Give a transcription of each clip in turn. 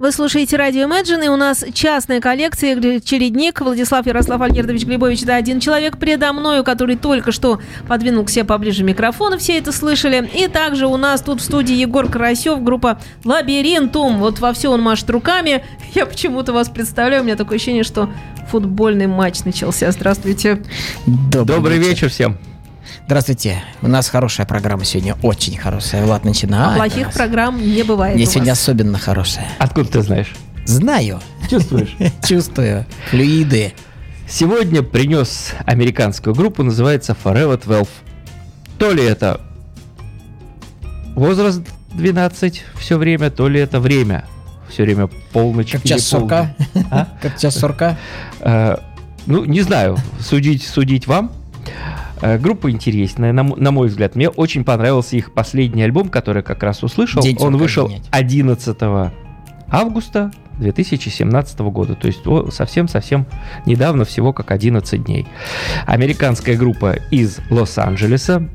Вы слушаете радио Imagine, и у нас частная коллекция «Чередник». Владислав Ярослав Альгердович Глебович, да, один человек предо мною, который только что подвинул к себе поближе микрофона, все это слышали. И также у нас тут в студии Егор Карасев, группа «Лабиринтум». Вот во все он машет руками. Я почему-то вас представляю, у меня такое ощущение, что футбольный матч начался. Здравствуйте. Добрый, Добрый вечер всем. Здравствуйте. У нас хорошая программа сегодня, очень хорошая. Влад, начинай. А плохих программ не бывает Мне у сегодня вас. особенно хорошая. Откуда ты знаешь? Знаю, Чувствуешь? чувствую. Флюиды. Сегодня принес американскую группу, называется Forever 12. То ли это возраст 12 все время, то ли это время. Все время полночь. Как час сурка. полдень. А? Как час сурка. Э, Ну, не знаю, судить, судить вам. Э, Группа интересная, на, мой взгляд. Мне очень понравился их последний альбом, который как раз услышал. День Он вышел изменять. 11 августа 2017 года. То есть совсем-совсем недавно, всего как 11 дней. Американская группа из Лос-Анджелеса.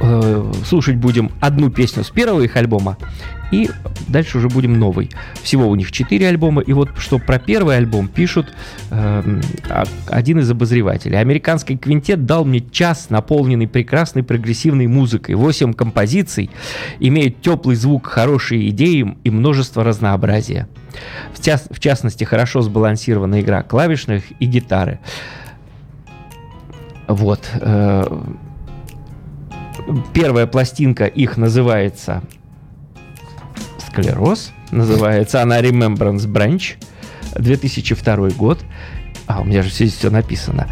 Э, Слушать будем одну песню с первого их альбома. И дальше уже будем новый. Всего у них 4 альбома. И вот что про первый альбом пишут а- один из обозревателей. Американский квинтет дал мне час, наполненный прекрасной прогрессивной музыкой. 8 композиций, имеют теплый звук, хорошие идеи и множество разнообразия. В, час- в частности, хорошо сбалансирована игра клавишных и гитары. Вот. э, Первая пластинка их называется склероз. Называется она Remembrance Branch. 2002 год. А, у меня же здесь все написано.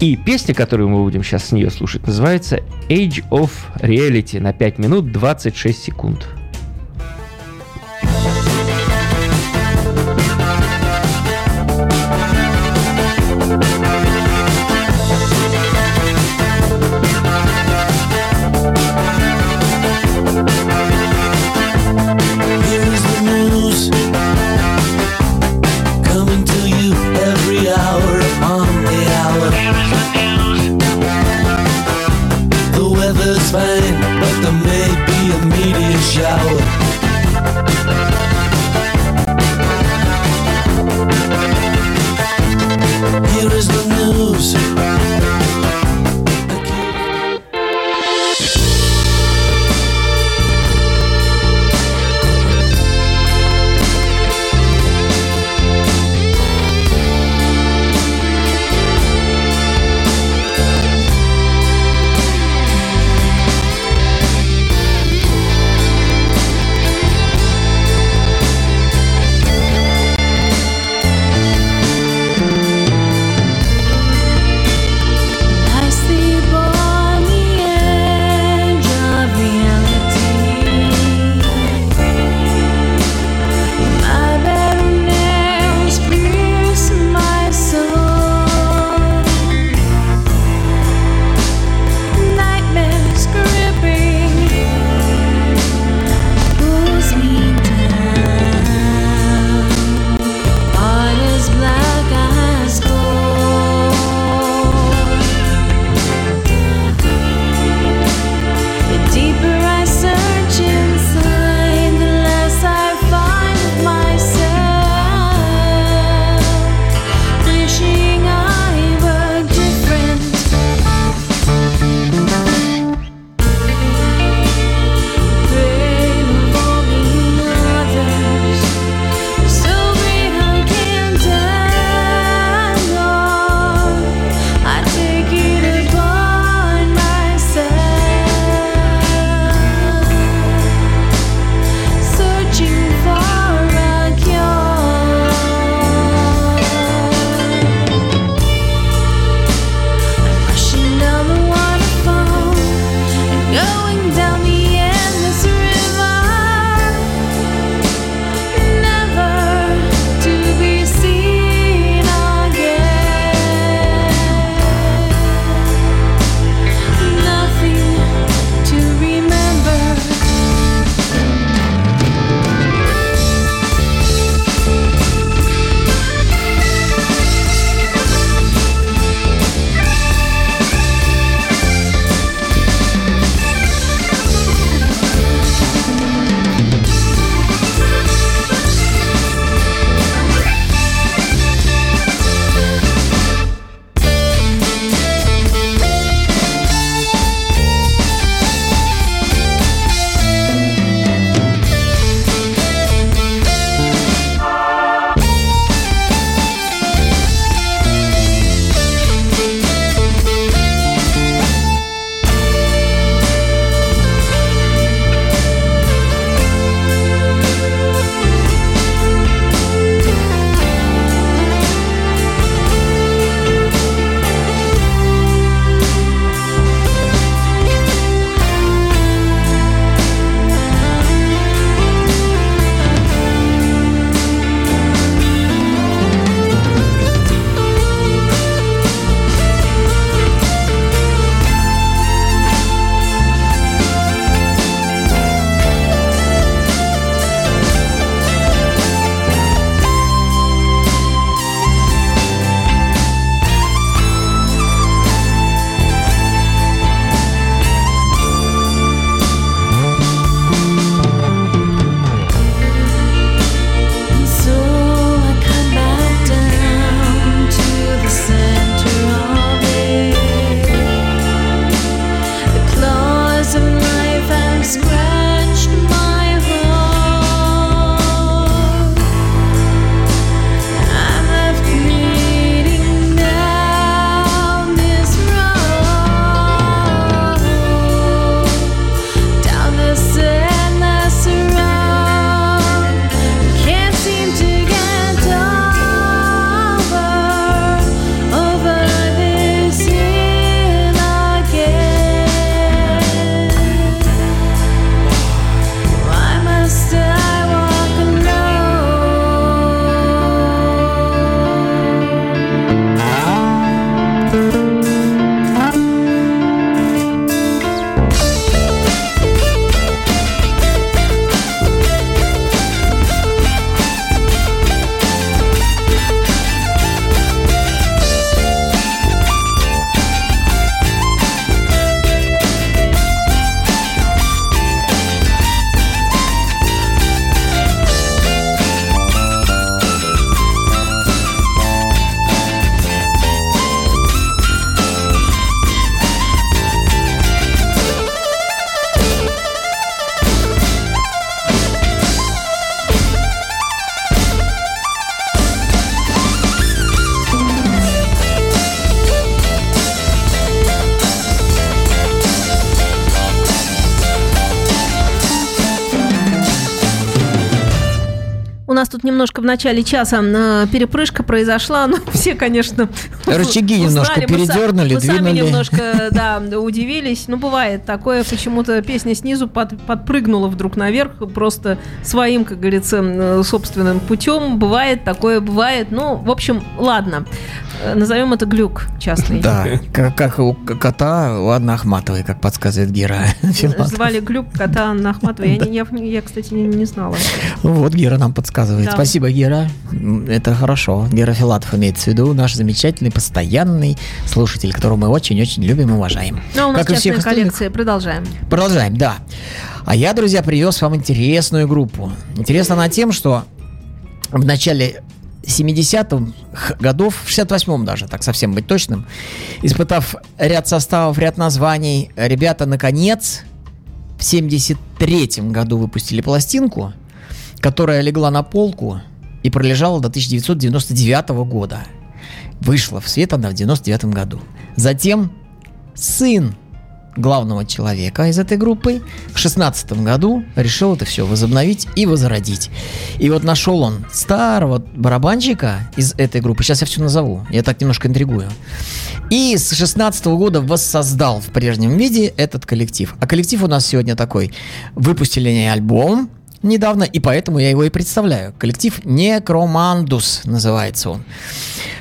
И песня, которую мы будем сейчас с нее слушать, называется Age of Reality на 5 минут 26 секунд. Немножко в начале часа э, перепрыжка произошла, но все, конечно, Рычаги узнали. немножко Мы передернули, Мы сами двинули. немножко, да, удивились. Ну, бывает такое, почему-то песня снизу под- подпрыгнула вдруг наверх, просто своим, как говорится, э, собственным путем. Бывает такое, бывает. Ну, в общем, ладно. Э, Назовем это глюк частный. Да, как, как у кота у Анны Ахматовой, как подсказывает Гера. Филатов. Звали глюк кота Анна Ахматова. Я, не- я, я, кстати, не, не знала. Вот Гера нам подсказывает. Да. Спасибо, Гера. М, Это хорошо. Гера Филатов имеется в виду наш замечательный, постоянный слушатель, которого мы очень-очень любим и уважаем. Ну, а у нас Как и всех остальных. коллекция. Продолжаем. Продолжаем, да. А я, друзья, привез вам интересную группу. Интересна она тем, что в начале 70-х годов, в 68-м даже, так совсем быть точным, испытав ряд составов, ряд названий, ребята, наконец, в 73-м году выпустили пластинку, которая легла на полку и пролежала до 1999 года. Вышла в свет она в 99 году. Затем сын главного человека из этой группы в шестнадцатом году решил это все возобновить и возродить. И вот нашел он старого барабанщика из этой группы, сейчас я все назову, я так немножко интригую, и с 16 года воссоздал в прежнем виде этот коллектив. А коллектив у нас сегодня такой. Выпустили они альбом недавно, и поэтому я его и представляю. Коллектив Некромандус называется он.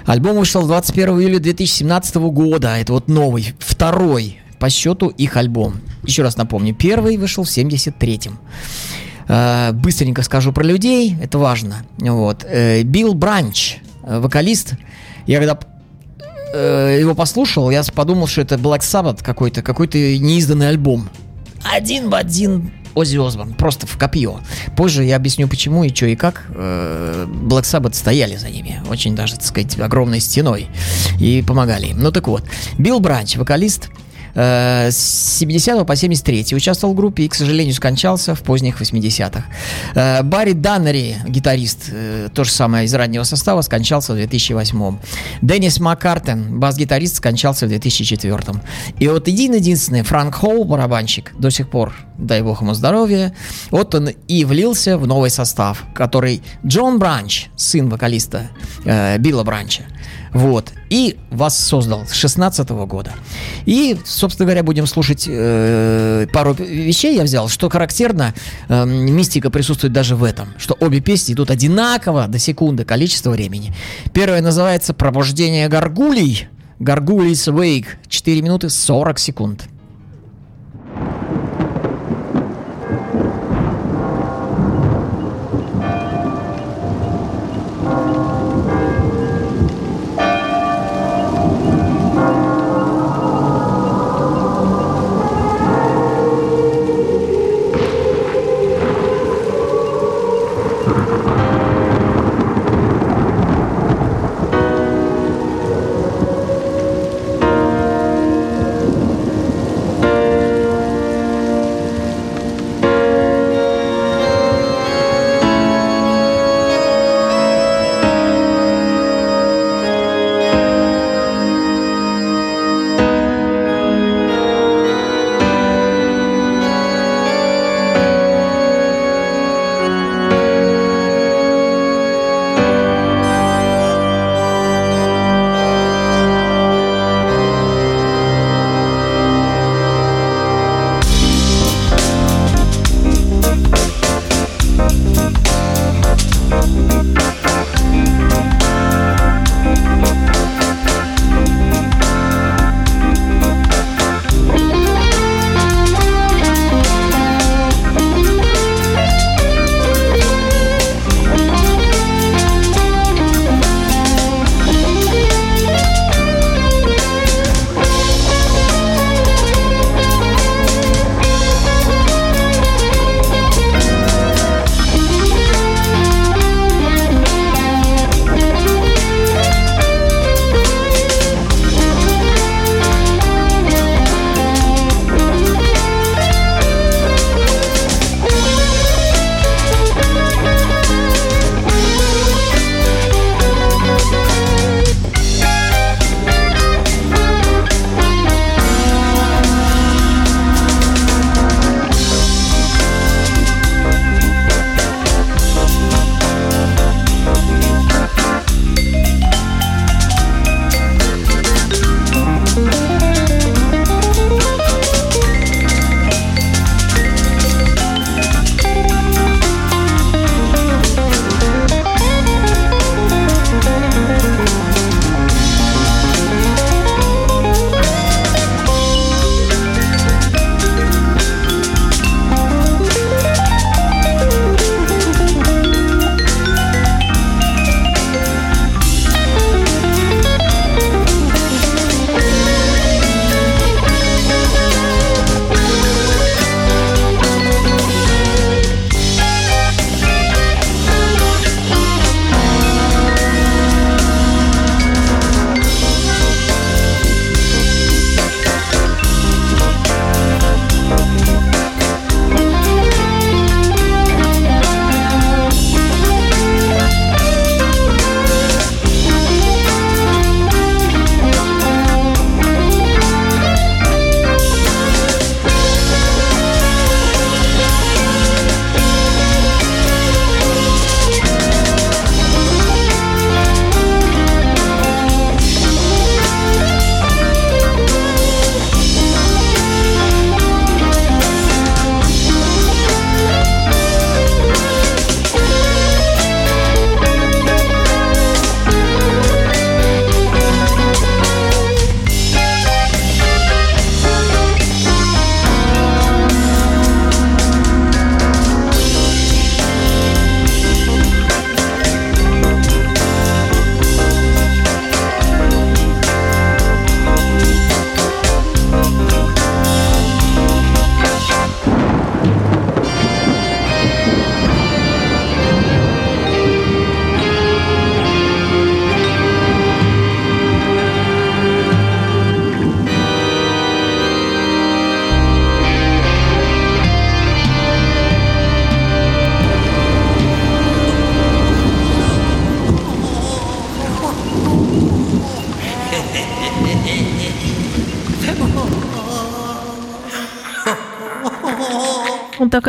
Альбом вышел 21 июля 2017 года. Это вот новый, второй по счету их альбом. Еще раз напомню, первый вышел в 73-м. Э, Быстренько скажу про людей, это важно. Вот. Э, Билл Бранч, э, вокалист. Я когда его послушал, я подумал, что это Black Sabbath какой-то, какой-то неизданный альбом. Один в один Оззи Осборн, просто в копье. Позже я объясню, почему и что и как э, Black Sabbath стояли за ними. Очень даже, так сказать, огромной стеной. И помогали им. Ну так вот, Билл Бранч, вокалист, э, с 70 по 73 участвовал в группе и, к сожалению, скончался в поздних 80-х. Э, Барри Даннери, гитарист, э, то же самое из раннего состава, скончался в 2008 Деннис Маккартен, бас-гитарист, скончался в 2004 И вот един-единственный Франк Холл, барабанщик, до сих пор, дай бог ему здоровья, вот он и влился в новый состав, который Джон Бранч, сын вокалиста э, Билла Бранча, вот. И вас создал с 16 года. И, собственно говоря, будем слушать э, пару вещей я взял. Что характерно, э, мистика присутствует даже в этом. Что обе песни идут одинаково до секунды количество времени. Первая называется «Пробуждение горгулей». Гаргулис Wake. 4 минуты 40 секунд.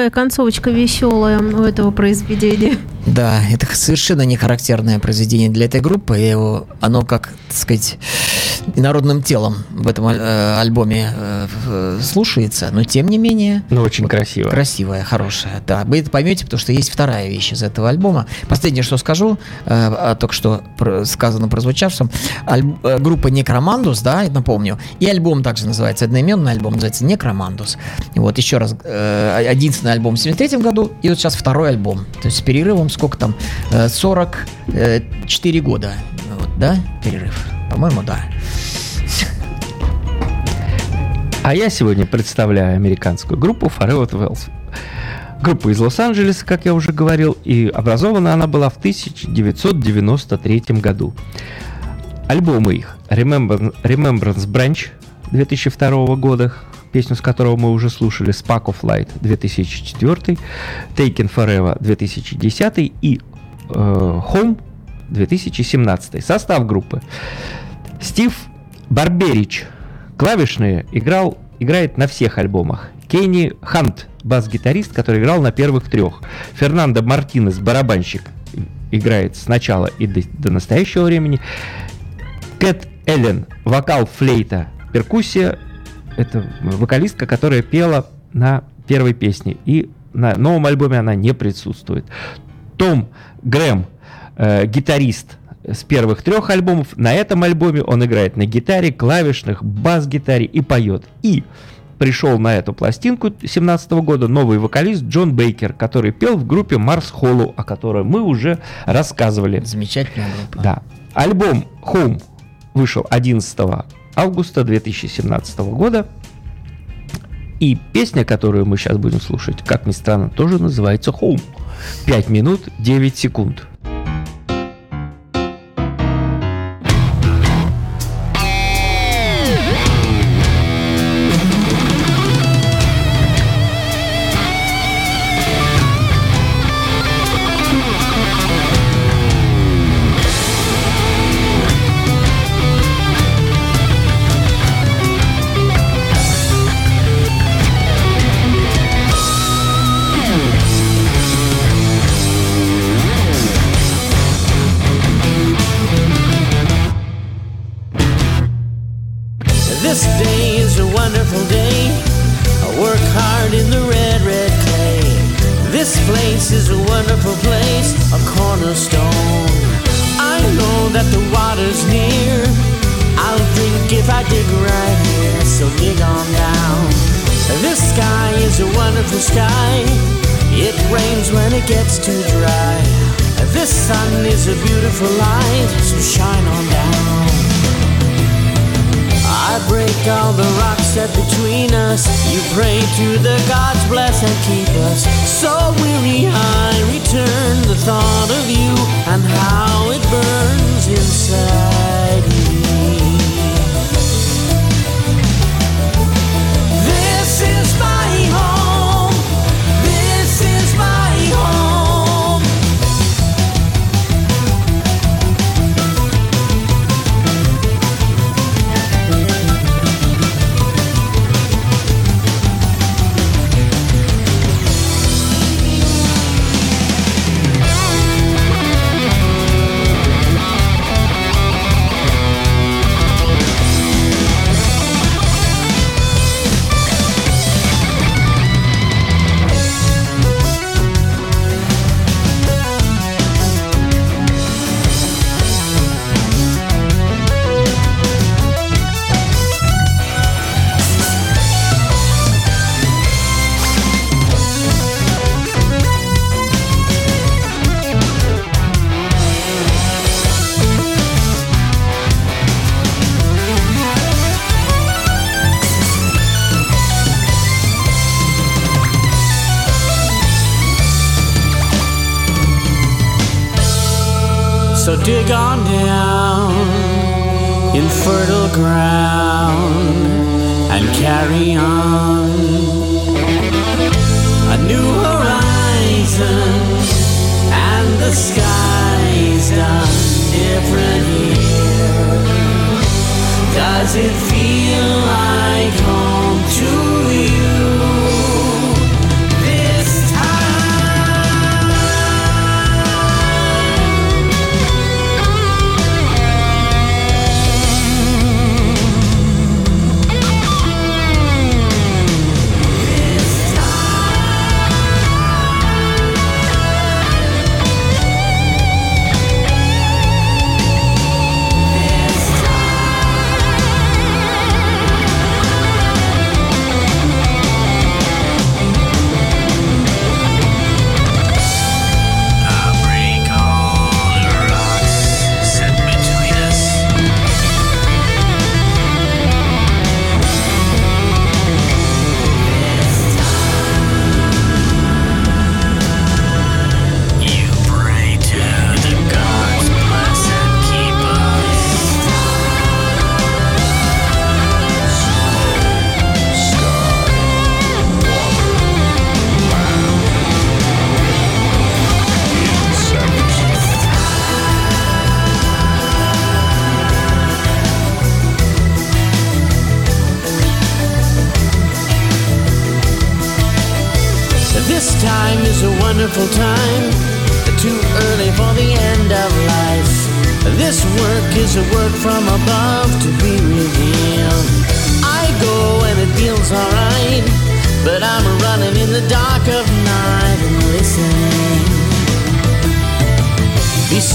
Такая концовочка веселая у этого произведения? Да, это совершенно не характерное произведение для этой группы. И его, оно, как так сказать, народным телом в этом э, альбоме э, э, слушается, но тем не менее Ну, очень красиво. красивая, хорошая. Да, вы это поймете, потому что есть вторая вещь из этого альбома. Последнее, что скажу, э, только что сказано прозвучавшем, Аль- э, группа Некромандус, да, напомню, и альбом также называется, одноименный альбом называется Некромандус. Вот еще раз, э, единственный альбом в 73 году, и вот сейчас второй альбом. То есть с перерывом сколько там, э, 44 года, вот, да, перерыв? По-моему, да. А я сегодня представляю американскую группу Forever 12. Группа из Лос-Анджелеса, как я уже говорил, и образована она была в 1993 году. Альбомы их Remember- Remembrance Branch 2002 года, песню с которого мы уже слушали, Spark of Light 2004, Taken Forever 2010 и э, Home 2017. Состав группы. Стив Барберич, клавишные, играл, играет на всех альбомах. Кенни Хант, бас-гитарист, который играл на первых трех. Фернандо Мартинес, барабанщик, играет с начала и до, до настоящего времени. Кэт Эллен, вокал, флейта, перкуссия. Это вокалистка, которая пела на первой песне. И на новом альбоме она не присутствует. Том Грэм, э, гитарист с первых трех альбомов. На этом альбоме он играет на гитаре, клавишных, бас-гитаре и поет. И пришел на эту пластинку 2017 года новый вокалист Джон Бейкер, который пел в группе Марс Холлоу, о которой мы уже рассказывали. Замечательная группа. Да. Альбом Home вышел 11 августа 2017 года. И песня, которую мы сейчас будем слушать, как ни странно, тоже называется Home. 5 минут 9 секунд. Place is a wonderful place, a cornerstone. I know that the water's near. I'll drink if I dig right here, so dig on down. This sky is a wonderful sky. It rains when it gets too dry. This sun is a beautiful light, so shine on down. I break all the rocks set between us. You pray to the gods, bless and keep us. So weary I return the thought of you and how it burns inside me. Dig on down in fertile ground and carry on. A new horizon and the sky's done different here. Does it feel like home to you?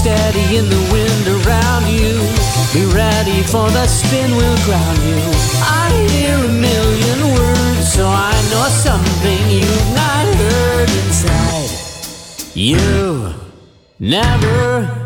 Steady in the wind around you. Be ready for the spin will ground you. I hear a million words, so I know something you've not heard inside. You never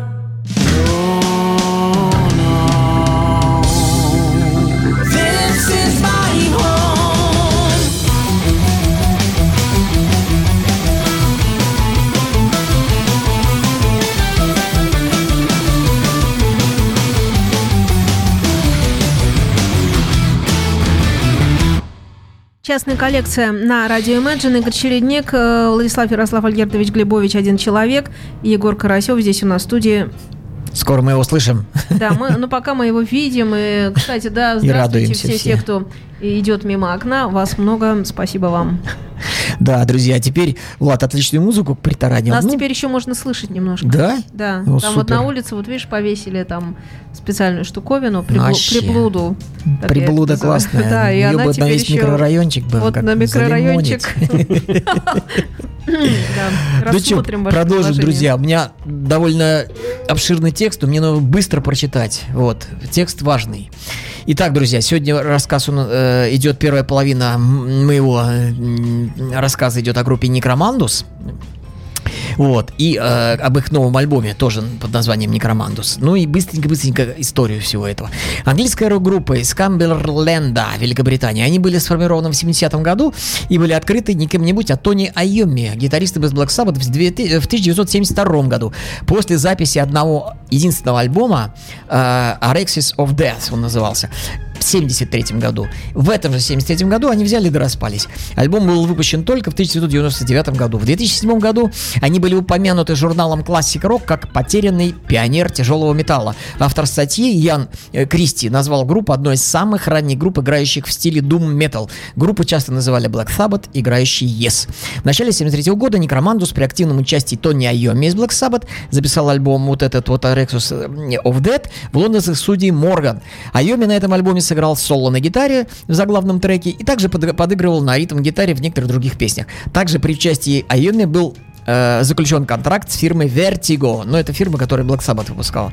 Частная коллекция на радио Imagine. Игорь Чередник, э, Владислав Ярослав Альгертович Глебович, один человек. И Егор Карасев здесь у нас в студии. Скоро мы его услышим. Да, мы, ну пока мы его видим. И, кстати, да, здравствуйте радуемся все, все. те, кто идет мимо окна. Вас много. Спасибо вам. Да, друзья, теперь Влад отличную музыку притаранил. Нас Ну, теперь еще можно слышать немножко. Да? Да, Ну, там вот супер. на улице, вот видишь, повесили там специальную штуковину, приблу- Вообще. приблуду. Приблуда классная. Да, и Её она бы на весь еще... микрорайончик бы Вот на микрорайончик. Да, Ну рассмотрим продолжим, друзья. У меня довольно обширный текст, мне надо быстро прочитать. Вот, текст важный. Итак, друзья, сегодня рассказ он, э, идет первая половина моего э, рассказа идет о группе Некромандус. Вот, и э, об их новом альбоме, тоже под названием Некромандус. Ну и быстренько-быстренько историю всего этого. Английская рок-группа из Камберленда, Великобритания. Они были сформированы в 70-м году и были открыты не кем-нибудь, а Тони Айоми, гитаристом из Black Sabbath в 2000 в 1972 году. После записи одного единственного альбома э, Arexis of Death он назывался. В 73 году. В этом же 73 году они взяли да распались. Альбом был выпущен только в 1999 году. В 2007 году они были упомянуты журналом Classic Rock как потерянный пионер тяжелого металла. Автор статьи Ян э, Кристи назвал группу одной из самых ранних групп, играющих в стиле Doom Metal. Группу часто называли Black Sabbath, играющий Yes. В начале 73 года Некромандус при активном участии Тони Айоми из Black Sabbath записал альбом вот этот вот Arexus of Dead в лондонской студии Морган. Айоми на этом альбоме сыграл соло на гитаре в заглавном треке и также под- подыгрывал на ритм-гитаре в некоторых других песнях. Также при участии Айоми был э, заключен контракт с фирмой Vertigo, но это фирма, которая Black Sabbath выпускала.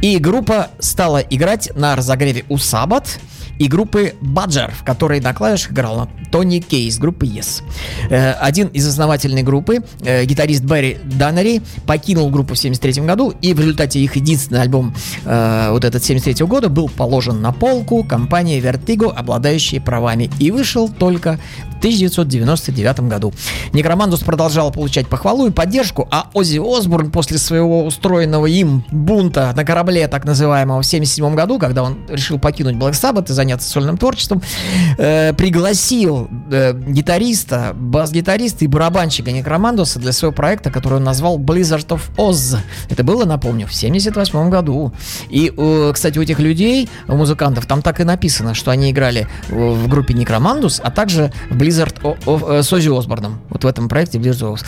И группа стала играть на разогреве у Sabbath и группы Badger, в которой на клавишах играл Тони Кей из группы Yes. Э, один из основательной группы, э, гитарист Барри Даннери, покинул группу в 73 году, и в результате их единственный альбом, э, вот этот 73 года, был положен на полку компании Vertigo, обладающей правами, и вышел только в 1999 году. Некромандус продолжал получать похвалу и поддержку, а Оззи Осборн после своего устроенного им бунта на корабле, так называемого, в 1977 году, когда он решил покинуть Black Sabbath и заняться сольным творчеством, э, пригласил э, гитариста, бас-гитариста и барабанщика Некромандуса для своего проекта, который он назвал Blizzard of Oz. Это было, напомню, в 1978 году. И, э, кстати, у этих людей, у музыкантов, там так и написано, что они играли в группе Некромандус, а также в Blizzard о- о- э, с Оззи Осборном. Вот в этом проекте Blizzard of Oz.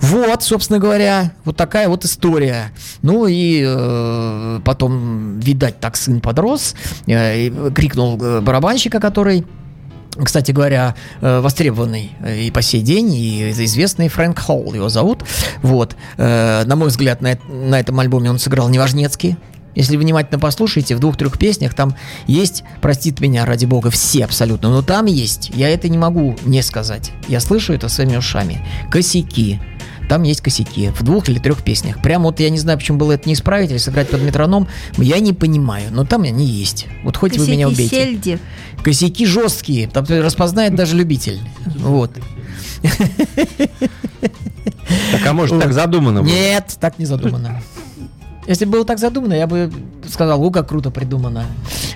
Вот, собственно говоря, вот такая вот история. Ну и э, потом, видать, так сын подрос, э, крикнул э, барабанщика, который кстати говоря, э, востребованный э, и по сей день, и известный Фрэнк Холл его зовут. Вот. Э, На мой взгляд, на этом альбоме он сыграл неважнецкий. Если внимательно послушаете, в двух-трех песнях там есть, простит меня, ради бога, все абсолютно, но там есть, я это не могу не сказать. Я слышу это своими ушами. Косяки. Там есть косяки в двух или трех песнях. Прямо вот я не знаю, почему было это не исправить или сыграть под метроном. Я не понимаю, но там они есть. Вот хоть вы меня Косяки убейте. сельди. Косяки жесткие, там распознает даже любитель. Вот. Так, а может, так задумано было? Нет, так не задумано. Если бы было так задумано, я бы сказал, о, как круто придумано.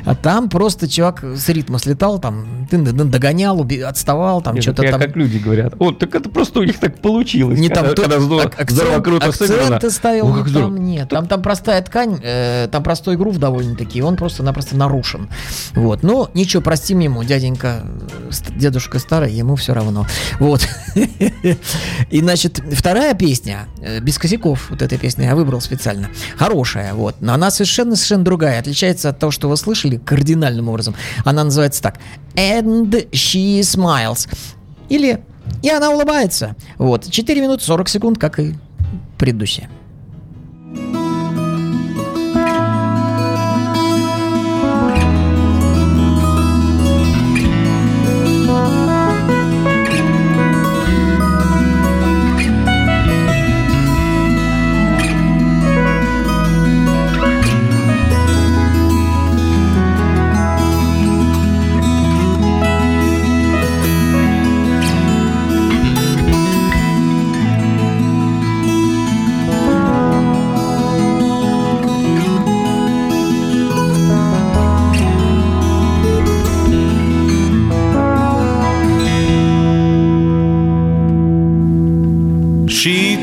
А там просто чувак с ритма слетал, там, ты догонял, уби- отставал, там, что-то я там... как люди говорят. О, так это просто у них так получилось. Не когда, там когда здорово, ак- здорово, круто акценты сыграно. ставил, О, не там нет. Там, там простая ткань, э, там простой грув довольно-таки, он просто-напросто нарушен. Вот. Ну, ничего, простим ему, дяденька, э, дедушка старый, ему все равно. Вот. И, значит, вторая песня, э, без косяков, вот эта песня я выбрал специально, хорошая, вот. Но она совершенно-совершенно другая, отличается от того, что вы слышали, кардинальным образом. Она называется так. And she smiles. Или и она улыбается. Вот. 4 минуты 40 секунд, как и предыдущая.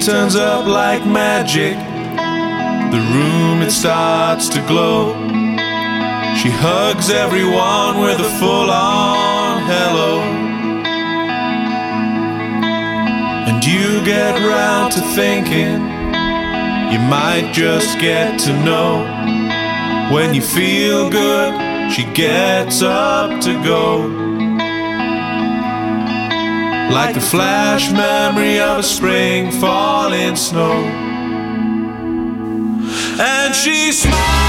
Turns up like magic. The room it starts to glow. She hugs everyone with a full on hello. And you get round to thinking you might just get to know. When you feel good, she gets up to go. Like the flash memory of a spring falling snow. And she smiles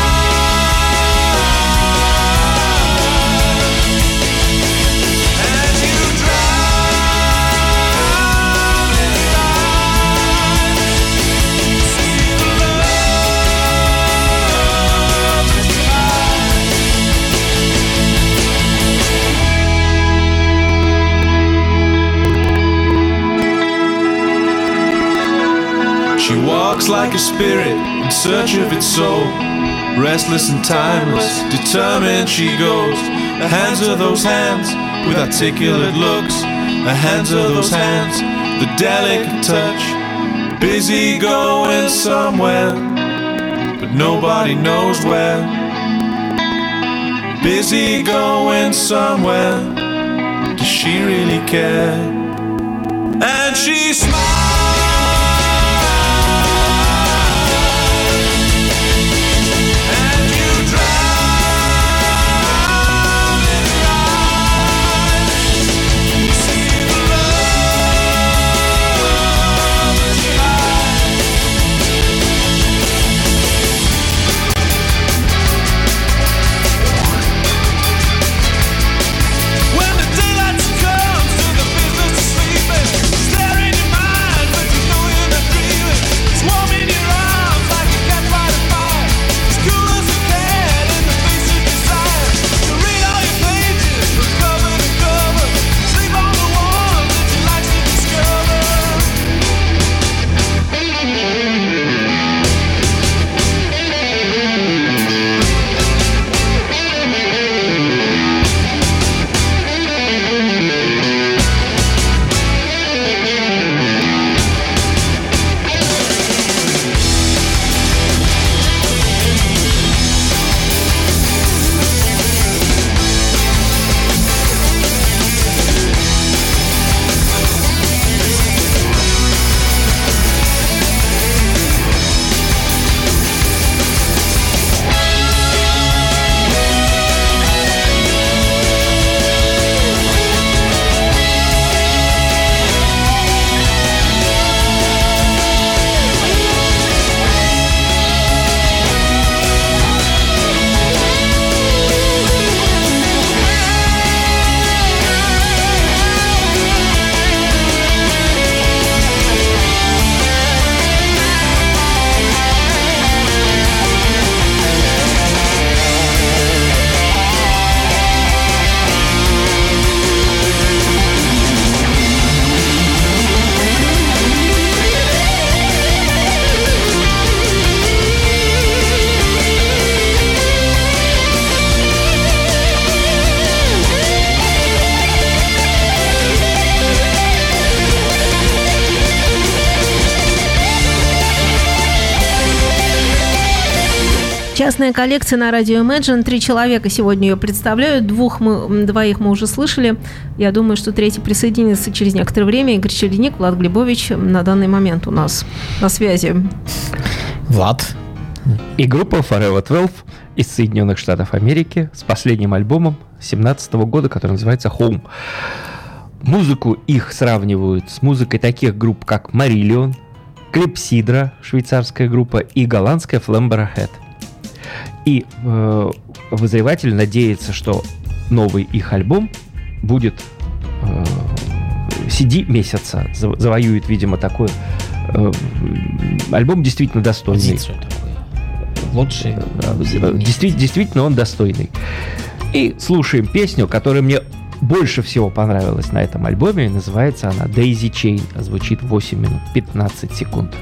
She walks like a spirit in search of its soul. Restless and timeless, determined she goes. The hands are those hands with articulate looks. The hands are those hands, the delicate touch. Busy going somewhere, but nobody knows where. Busy going somewhere, does she really care? And she smiles. Частная коллекция на радио Imagine. Три человека сегодня ее представляют. Двух мы, двоих мы уже слышали. Я думаю, что третий присоединится через некоторое время. Игорь Чередник, Влад Глебович на данный момент у нас на связи. Влад, И группа Forever 12 из Соединенных Штатов Америки с последним альбомом 2017 года, который называется Home. Музыку их сравнивают с музыкой таких групп, как Marillion, Клипсидра, швейцарская группа, и голландская Flamborough Head. И э, обозреватель надеется, что новый их альбом будет э, CD месяца, заво- завоюет, видимо, такой э, альбом действительно достойный. позицию такую. Лучший. Да, действи- действительно он достойный. И слушаем песню, которая мне больше всего понравилась на этом альбоме. Называется она Daisy Chain. Звучит 8 минут 15 секунд.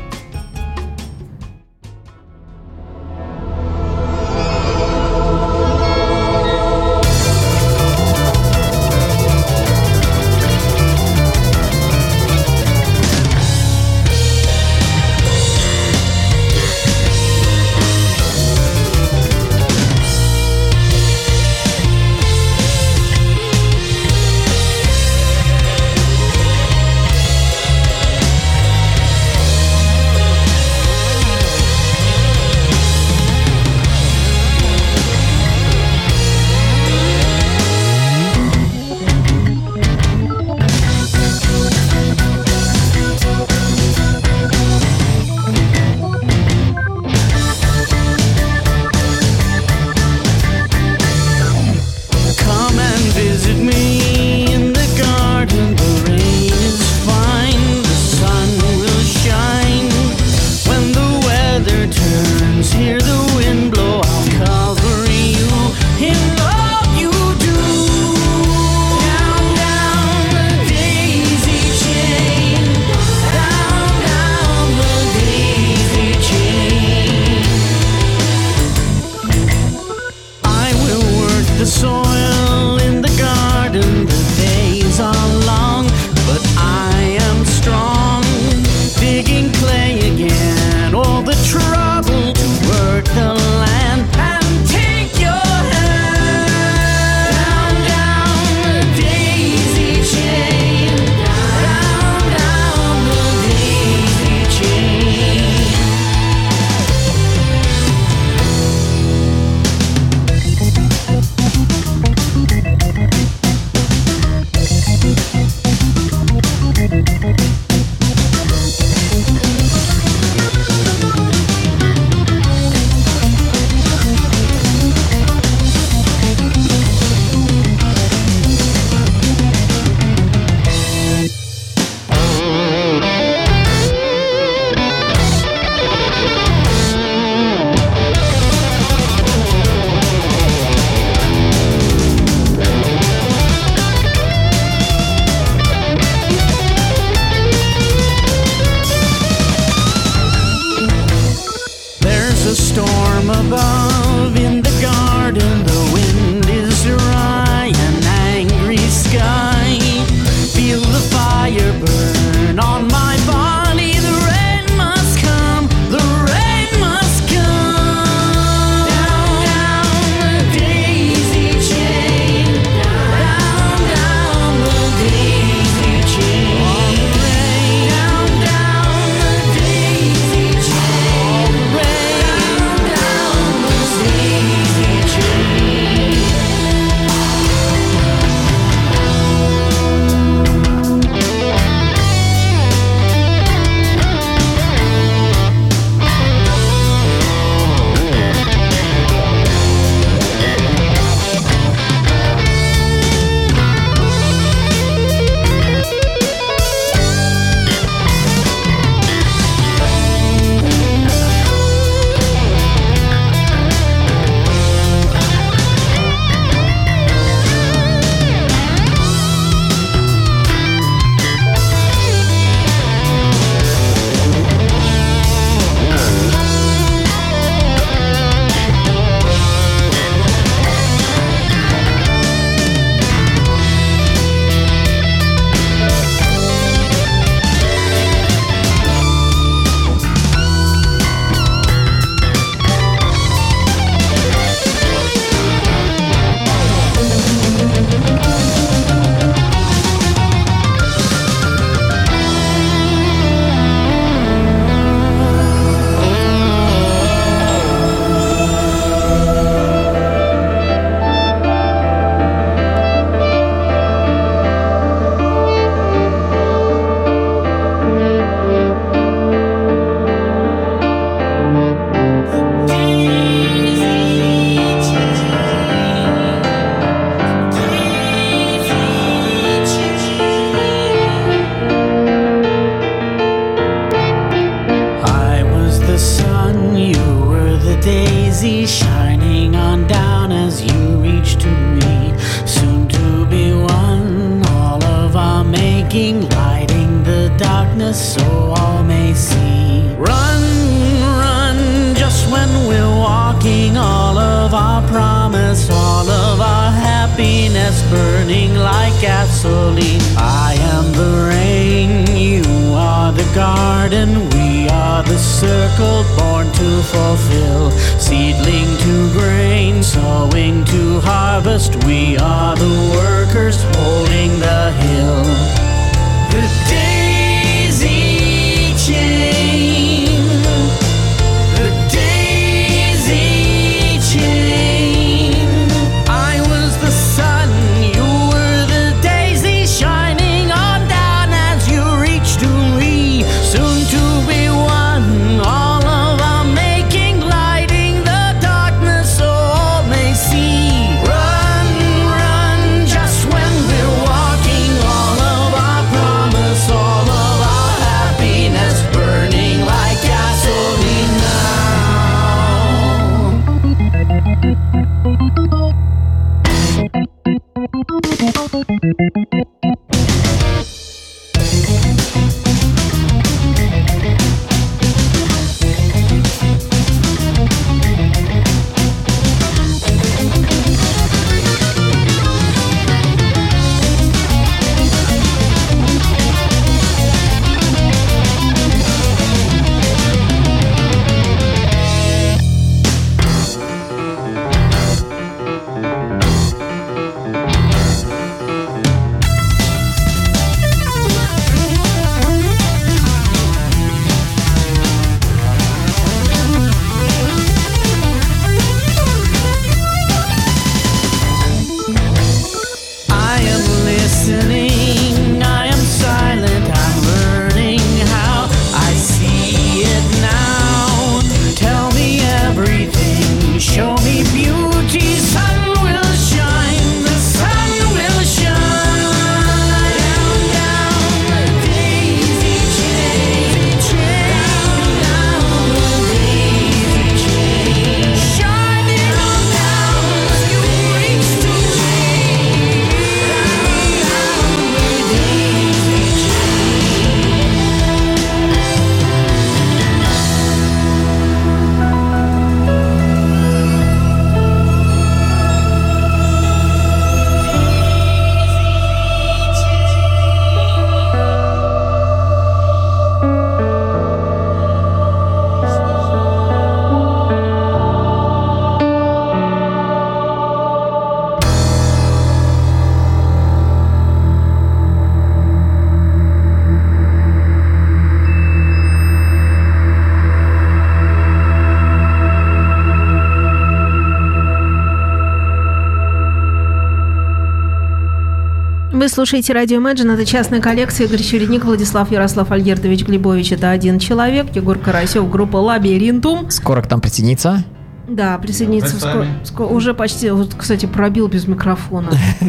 Вы слушаете радио Imagine. Это частная коллекция. Игорь Чередник, Владислав Ярослав Альгертович Глебович. Это один человек. Егор Карасев, группа Лабиринтум. Скоро к нам присоединится. Да, присоединиться скоро, вами. скоро- уже почти. Вот, кстати, пробил без микрофона.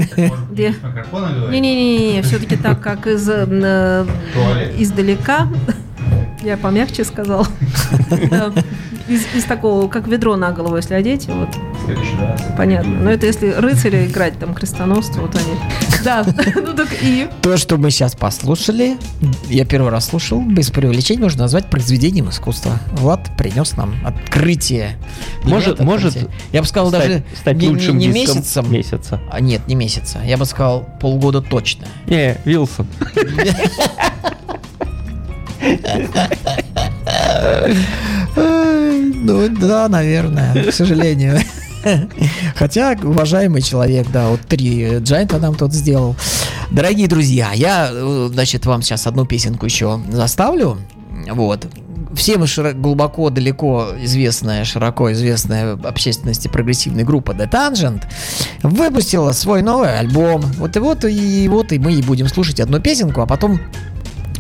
Не-не-не, все-таки так, как из э, э, издалека. Я помягче сказал. Из, из такого, как ведро на голову, если одеть, вот понятно. Но это если рыцаря играть, там крестоносцы, вот они. Да, ну так и. То, что мы сейчас послушали, я первый раз слушал, без преувеличения можно назвать произведением искусства. Влад принес нам открытие. Может- может. Я бы сказал даже стать не, лучшим не месяцем. месяца. А, нет, не месяца. Я бы сказал полгода точно. Не, Вилсон. Ну да, наверное, к сожалению. Хотя, уважаемый человек, да, вот три джайнта нам тут сделал. Дорогие друзья, я, э, значит, вам сейчас одну песенку еще заставлю. Вот. Всем широ- глубоко, далеко известная, широко известная общественности прогрессивная группа The Tangent выпустила свой новый альбом. Вот и вот, и вот, и мы и будем слушать одну песенку, а потом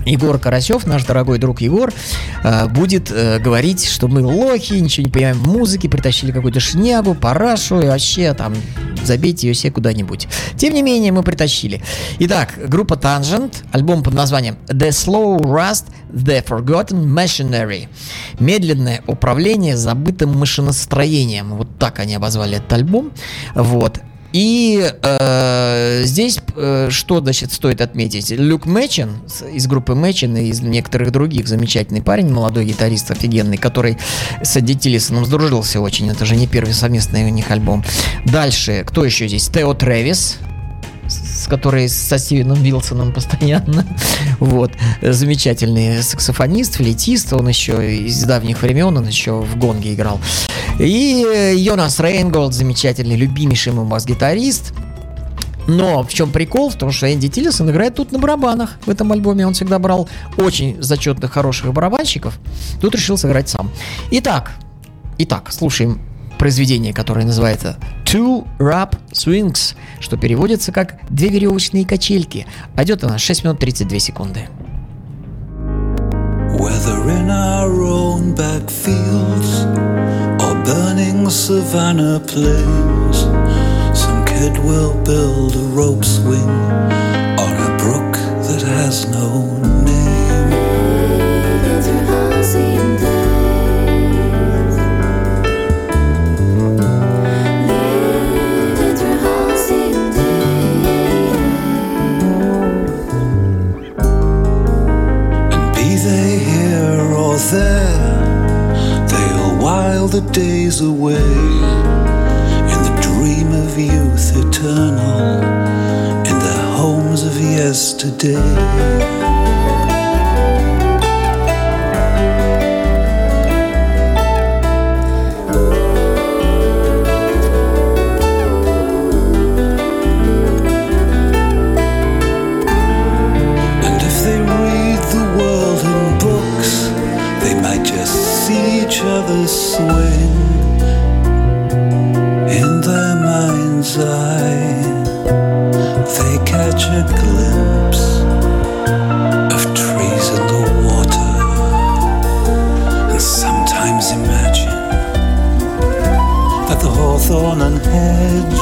Егор Карасев, наш дорогой друг Егор, э, будет э, говорить, что мы лохи, ничего не понимаем в музыке, притащили какую-то шнягу, парашу и вообще там забейте ее себе куда-нибудь. Тем не менее, мы притащили. Итак, группа Tangent, альбом под названием The Slow Rust The Forgotten Machinery. Медленное управление забытым машиностроением. Вот так они обозвали этот альбом. Вот. И э, здесь э, что, значит, стоит отметить? Люк Мэчин из группы Мэчин и из некоторых других замечательный парень, молодой гитарист офигенный, который с Эдди Тиллисоном сдружился очень. Это же не первый совместный у них альбом. Дальше, кто еще здесь? Тео Трэвис, с которой со Стивеном Вилсоном постоянно. Вот. Замечательный саксофонист, флейтист. Он еще из давних времен, он еще в гонге играл. И Йонас Рейнголд, замечательный, любимейший мой бас-гитарист. Но в чем прикол? В том, что Энди Тиллисон играет тут на барабанах. В этом альбоме он всегда брал очень зачетных, хороших барабанщиков. Тут решил сыграть сам. Итак, итак, слушаем произведение, которое называется Two Rap Swings, что переводится как «две веревочные качельки». А идет она 6 минут 32 секунды. Whether in our own backfields or burning savannah plains, some kid will build a rope swing on a brook that has no the days away in the dream of youth eternal, in the homes of yesterday. Hawthorn and hedge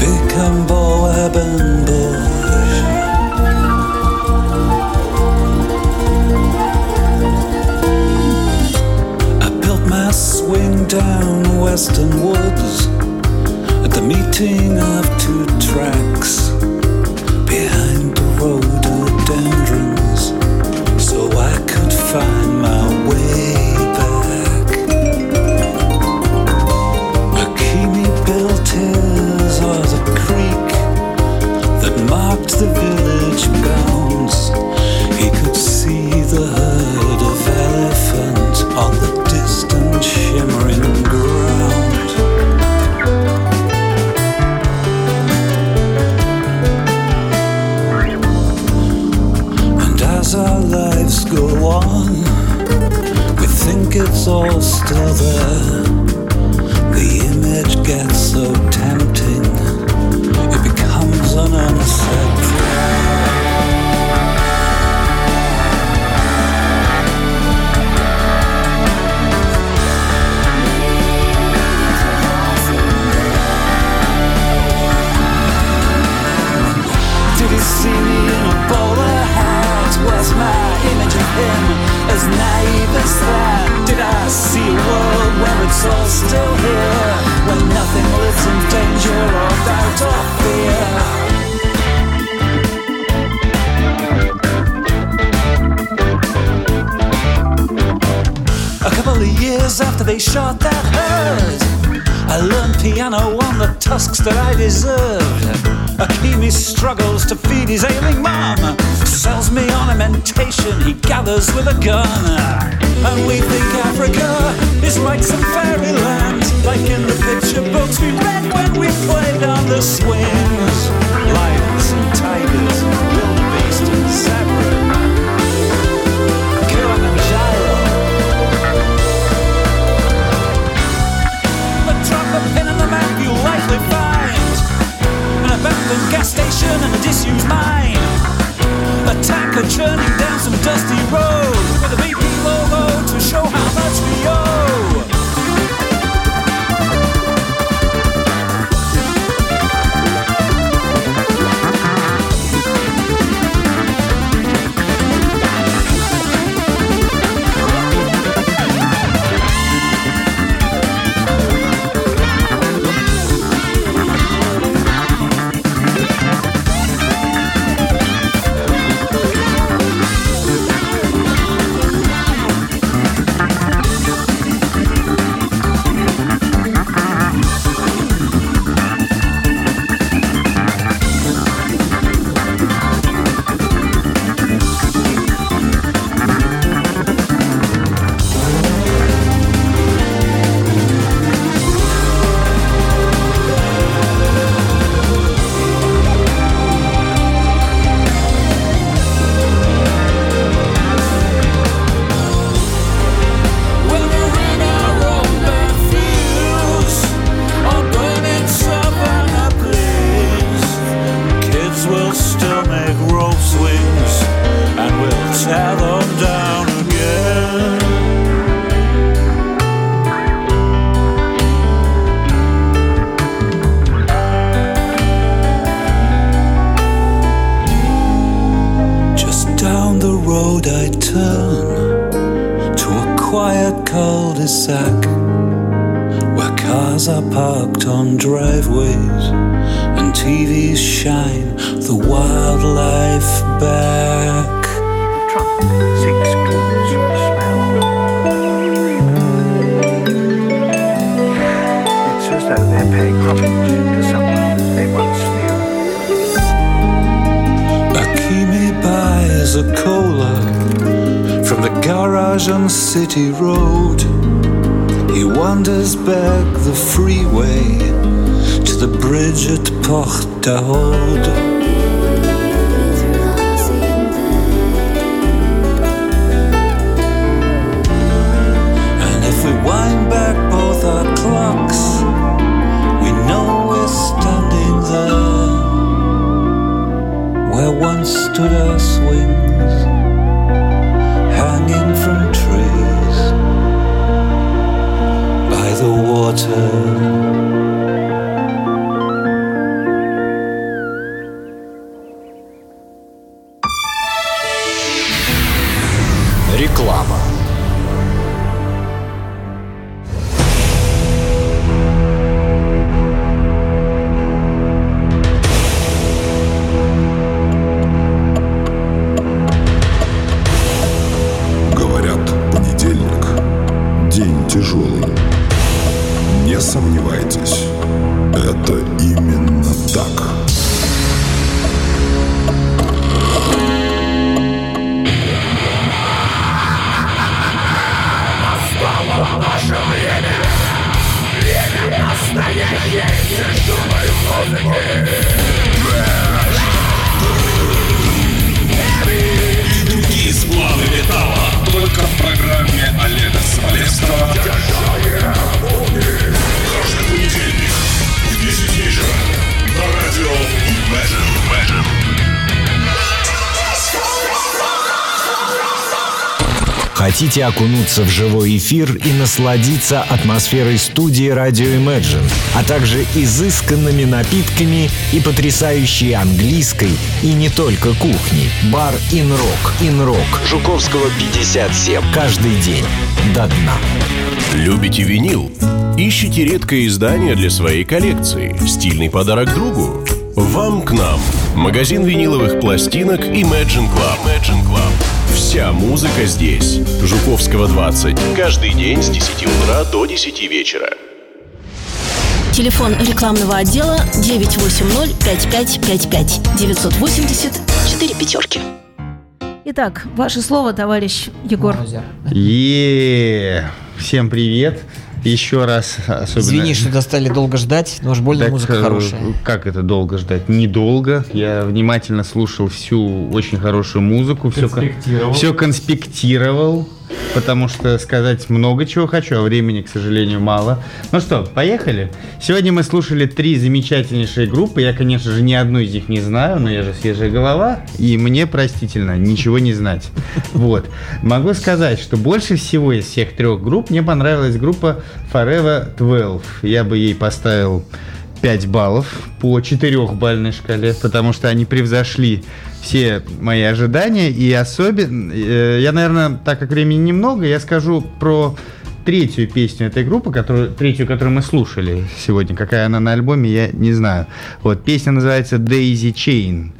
become Boab and bush. I built my swing down Western Woods at the meeting of two tracks slow with a gun. Хотите окунуться в живой эфир и насладиться атмосферой студии Radio Imagine, а также изысканными напитками и потрясающей английской и не только кухней. Бар Инрок. Инрок. Жуковского 57. Каждый день. До дна. Любите винил? Ищите редкое издание для своей коллекции? Стильный подарок другу? Вам к нам. Магазин виниловых пластинок Imagine Club. Imagine Club. Вся музыка здесь. Жуковского 20. Каждый день с 10 утра до 10 вечера. Телефон рекламного отдела 980-5555. 980 4 пятерки. Итак, ваше слово, товарищ Егор. е Всем привет. Еще раз особенно... Извини, что достали долго ждать, но уж больно Так, музыка э, хорошая. Как это долго ждать? Недолго. Я внимательно слушал всю очень хорошую музыку. Все, Конспектировал. все конспектировал, потому что сказать много чего хочу, а времени, к сожалению, мало. Ну что, поехали? Сегодня мы слушали три замечательнейшие группы. Я, конечно же, ни одну из них не знаю, но я же свежая голова, и мне простительно ничего не знать. Вот. Могу сказать, что больше всего из всех трех групп мне понравилась группа Forever 12. Я бы ей поставил 5 баллов по 4-бальной шкале, потому что они превзошли все мои ожидания. И особенно, э, я, наверное, так как времени немного, я скажу про третью песню этой группы, которую, третью, которую мы слушали сегодня. Какая она на альбоме, я не знаю. Вот, песня называется Daisy Chain.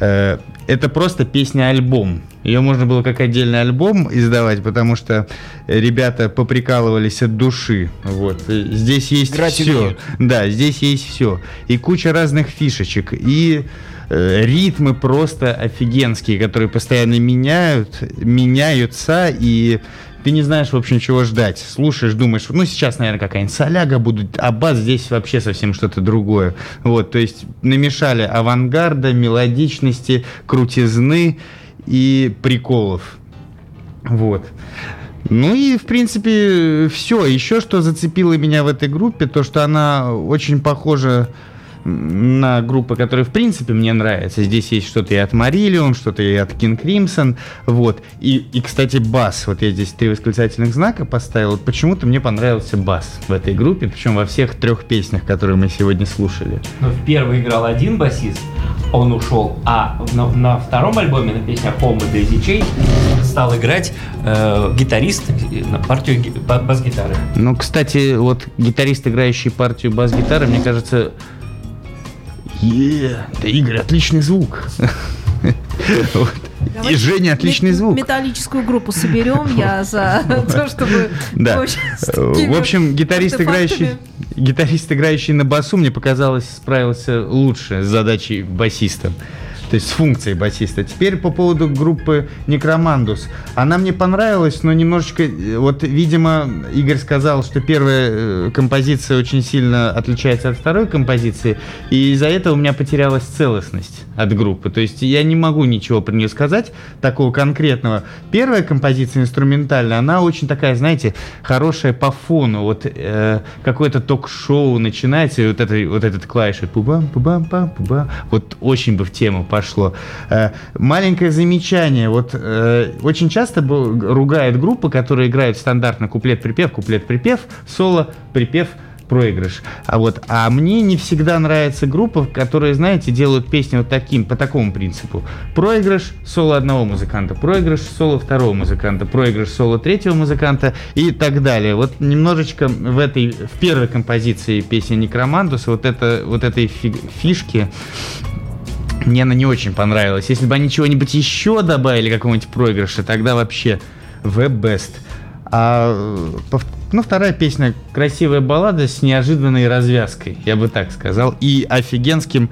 Э, Это просто песня-альбом. Ее можно было как отдельный альбом издавать, потому что ребята поприкалывались от души. Вот. Здесь есть Играть все. умеют. Да, здесь есть все. И куча разных фишечек. И ритмы просто офигенские, которые постоянно меняют, меняются, и ты не знаешь, в общем, чего ждать. Слушаешь, думаешь, ну, сейчас, наверное, какая-нибудь соляга будет, а бас здесь вообще совсем что-то другое. Вот, то есть намешали авангарда, мелодичности, крутизны и приколов. Вот. Ну и, в принципе, все. Еще что зацепило меня в этой группе, то, что она очень похожа на группы, которые, в принципе, мне нравятся. Здесь есть что-то и от Марилион, что-то и от King Crimson. Вот. И, и, кстати, бас. Вот я здесь три восклицательных знака поставил. Почему-то мне понравился бас в этой группе, причем во всех трех песнях, которые мы сегодня слушали. Ну, в первой играл один басист, он ушел, а на, на втором альбоме, на песнях Home и Daisy Chain, стал играть э, гитарист э, на партию ги- ба- бас-гитары. Ну, кстати, вот гитарист, играющий партию бас-гитары, мне кажется... Е, да, Игорь, отличный звук. Вот. И Женя отличный звук. Металлическую группу соберем, я за то, чтобы Да. В общем, гитарист, играющий, гитарист, играющий на басу, мне показалось, справился лучше с задачей басиста. То есть с функцией басиста. Теперь по поводу группы Некромандус. Она мне понравилась, но немножечко... э, Вот, видимо, Игорь сказал, что первая э, композиция очень сильно отличается от второй композиции, и из-за этого у меня потерялась целостность от группы. То есть я не могу ничего про нее сказать, такого конкретного. Первая композиция инструментальная, она очень такая, знаете, хорошая по фону. Вот э, какое-то ток-шоу начинается, и вот, это, вот этот клавиш, пубам, пубам, пам, пубам, вот очень бы в тему пошло. Э, маленькое замечание. Вот э, очень часто ругают группы, которые играют стандартно куплет-припев, куплет-припев, соло, припев, проигрыш. А вот, а мне не всегда нравятся группы, которые, знаете, делают песни вот таким, по такому принципу. Проигрыш соло одного музыканта, проигрыш соло второго музыканта, проигрыш соло третьего музыканта и так далее. Вот немножечко в этой, в первой композиции песни Некромандуса вот, это, вот этой фи- фишки мне она не очень понравилась. Если бы они чего-нибудь еще добавили, какого-нибудь проигрыша, тогда вообще best. А, ну, вторая песня красивая баллада с неожиданной развязкой, я бы так сказал, и офигенским,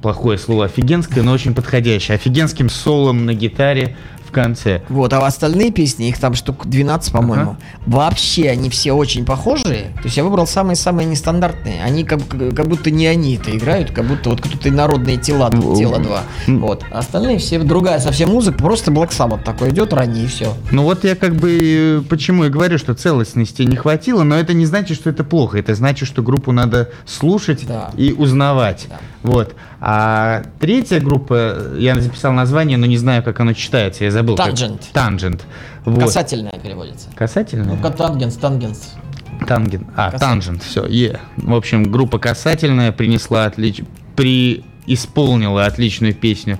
плохое слово офигенское, но очень подходящее, офигенским солом на гитаре конце. Вот, а остальные песни, их там штук 12, по-моему, Ага. вообще они все очень похожие. То есть я выбрал самые-самые нестандартные. Они как, как будто не они это играют, как будто вот кто-то народные тела, тело 2. Вот. А остальные все другая совсем музыка, просто Black Sabbath такой идет ранее и все. Ну вот я как бы э, почему и говорю, что целостности не хватило, но это не значит, что это плохо. Это значит, что группу надо слушать и узнавать. Вот. А третья группа, я записал название, но не знаю, как оно читается. Я забыл. как- Tangent. Tangent. Вот. Касательная переводится. Касательная? Ну, тангенс, тангенс. Танген. А, Касательная. Тангент, все, е. В общем, группа касательная принесла отлич... при исполнила отличную песню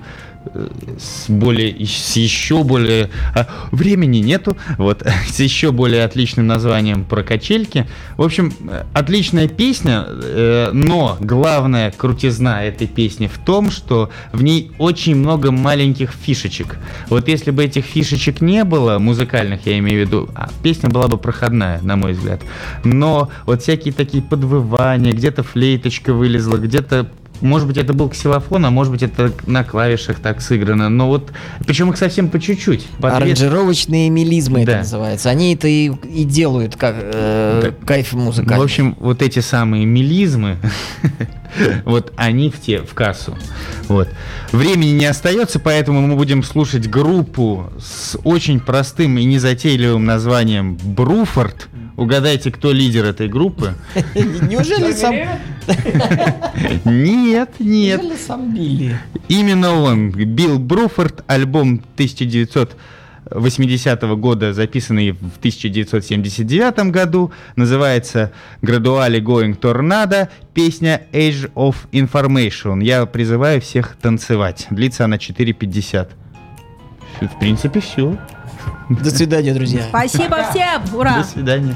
с более с еще более а, времени нету вот с еще более отличным названием про качельки в общем отличная песня э, но главная крутизна этой песни в том что в ней очень много маленьких фишечек. Вот если бы этих фишечек не было музыкальных я имею в виду а, песня была бы проходная на мой взгляд. Но вот всякие такие подвывания где-то флейточка вылезла где-то может быть, это был ксилофон, а может быть, это на клавишах так сыграно. Но вот, причем их совсем по чуть-чуть. две- Аранжировочные мелизмы Да. это называется. Они это и, и делают как э, кайф музыкальный. В общем, вот эти самые мелизмы, вот они в те, в кассу. Вот. Времени не остается, поэтому мы будем слушать группу с очень простым и незатейливым названием Бруфорд. Угадайте, кто лидер этой группы? Неужели сам... Нет, нет. Неужели сам Билли? Именно он, Билл Бруфорд, альбом 1980 года, записанный в 1979 году, называется «Gradually Going Tornado», песня «Age of Information». Я призываю всех танцевать. Длится она 4.50. В принципе, все. До свидания, друзья. Спасибо всем! Ура! До свидания.